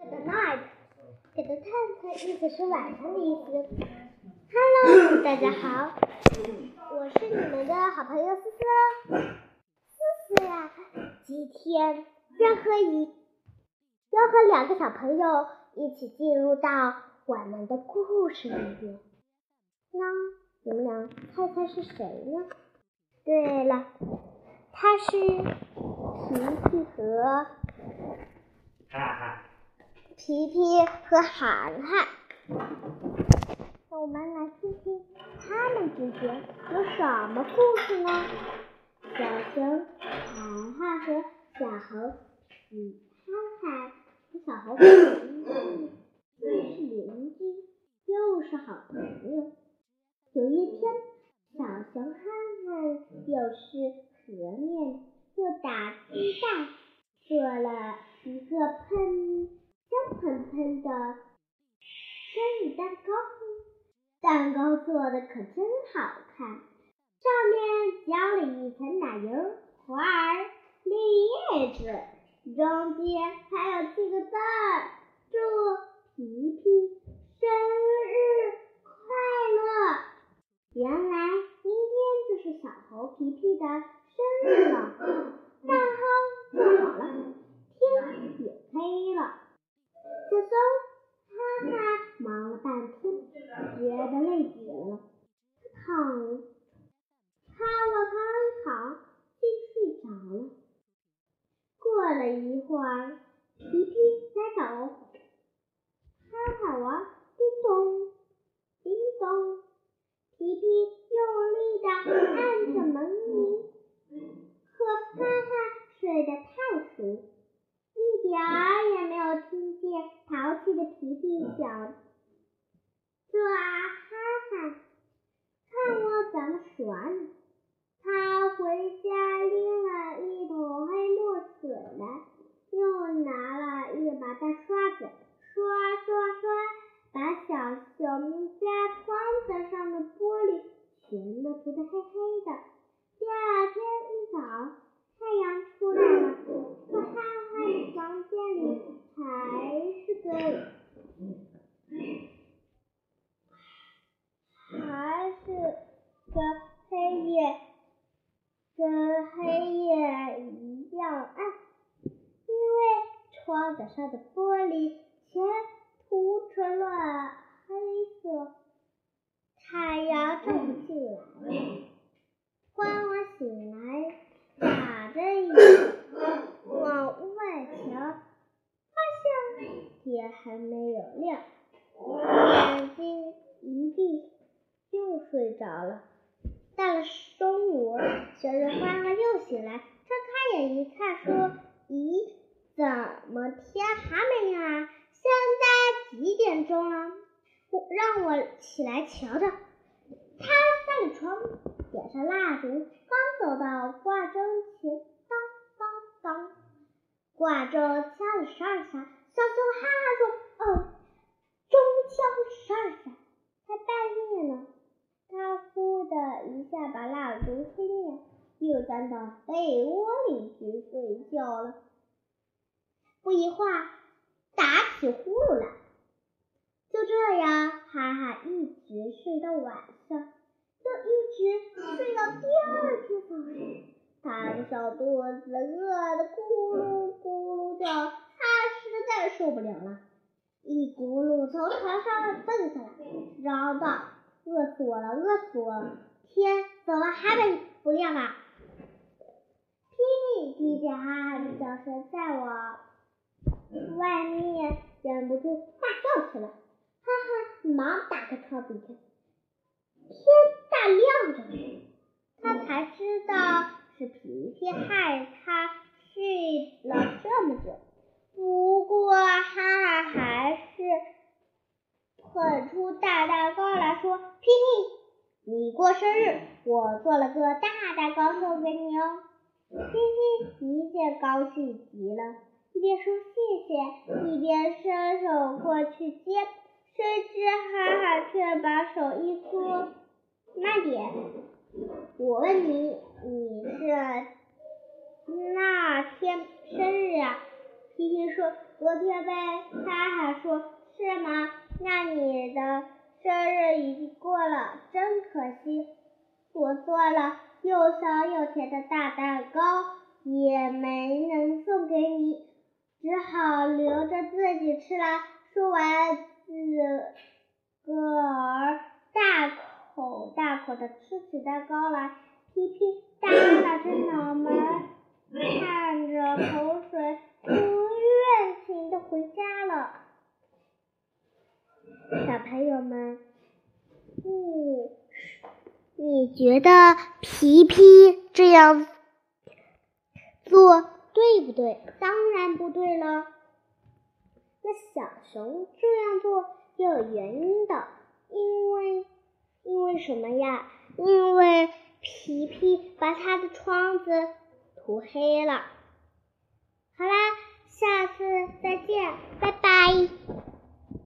Good night，给的探探意思是晚上的意思。Hello，大家好，我是你们的好朋友思思。思思呀，今天要和一要和两个小朋友一起进入到我们的故事里边。那你们俩猜猜是谁呢？对了，他是皮皮和皮皮和涵涵。那我们来听听他们之间有什么故事呢？小熊涵涵和小猴皮憨憨和小猴皮皮既是邻居，又是好朋友。有一天，小熊憨憨又吃和面，又打鸡蛋，做了一个喷喷喷的生日蛋糕。蛋糕做的可真好看，上面浇了一层奶油、花儿、绿叶子，中间还有几个字儿：祝皮皮生日快乐。原来明天就是小猴皮皮的生日了，蛋糕做好了，天也黑了。小松哈哈忙了半天，觉得累极了，他躺，他往床上一躺，就睡着了。过了一会儿，皮皮来找哈哈玩，叮咚，叮咚。皮皮用力的按着门铃，可哈哈睡得太熟，一点儿也没有听见淘气的皮皮想：“这哈哈，看我怎么耍你！”他回家拎了一桶黑墨水来，又拿了一把大刷子，刷刷刷。把小熊家窗子上的玻璃全都涂得黑黑的。第二天一早，太阳出来了，可憨憨房间里还是个还是个黑夜，跟黑夜一样暗，因为窗子上的玻璃全。涂成了黑色，太阳照不进来。欢欢醒来，眨着眼往外瞧，发现天还没有亮，眼睛一闭又睡着了。到了中午，小日欢欢又醒来，睁开眼一看，说：“咦，怎么天还没亮啊？”现在几点钟了？让我起来瞧瞧。他上了床，点上蜡烛，刚走到挂钟前，当当当，挂钟敲了十二下。小熊哈哈说：“哦，钟敲十二下，才半夜呢。”他呼的一下把蜡烛吹灭，又钻到被窝里去睡觉了。不一会儿。打起呼噜来，就这样，哈哈一直睡到晚上，就一直睡到第二天早上。他的小肚子饿得咕噜咕噜叫，他实在受不了了，一咕噜从床上蹦下来，嚷道：“饿死我了，饿死我了！天怎么还没不亮啊？”霹雳听见哈哈的叫声，在我。外面忍不住大笑起来，哈哈！忙打开窗子一看，天大亮着，他才知道是皮皮害他睡了这么久。不过哈哈还是捧出大蛋糕来说：“皮皮，你过生日，我做了个大蛋糕送给你哦。”皮皮一见高兴极了。一边说谢谢，一边伸手过去接，谁知哈哈却把手一搓，慢点，我问你，你是那天生日啊？皮皮说：“昨天呗。”哈哈说：“是吗？那你的生日已经过了，真可惜。我做了又香又甜的大蛋糕，也没能送给你，只好留着自己吃了。”说完，子个儿大口大口的吃起蛋糕来。皮皮耷拉着脑门，看着口水，不愿情的回家了。小朋友们，你你觉得皮皮这样做对不对？当然不对了。那小熊这样做也有原因的，因为因为什么呀？因为皮皮把他的窗子涂黑了。好啦，下次再见，拜拜。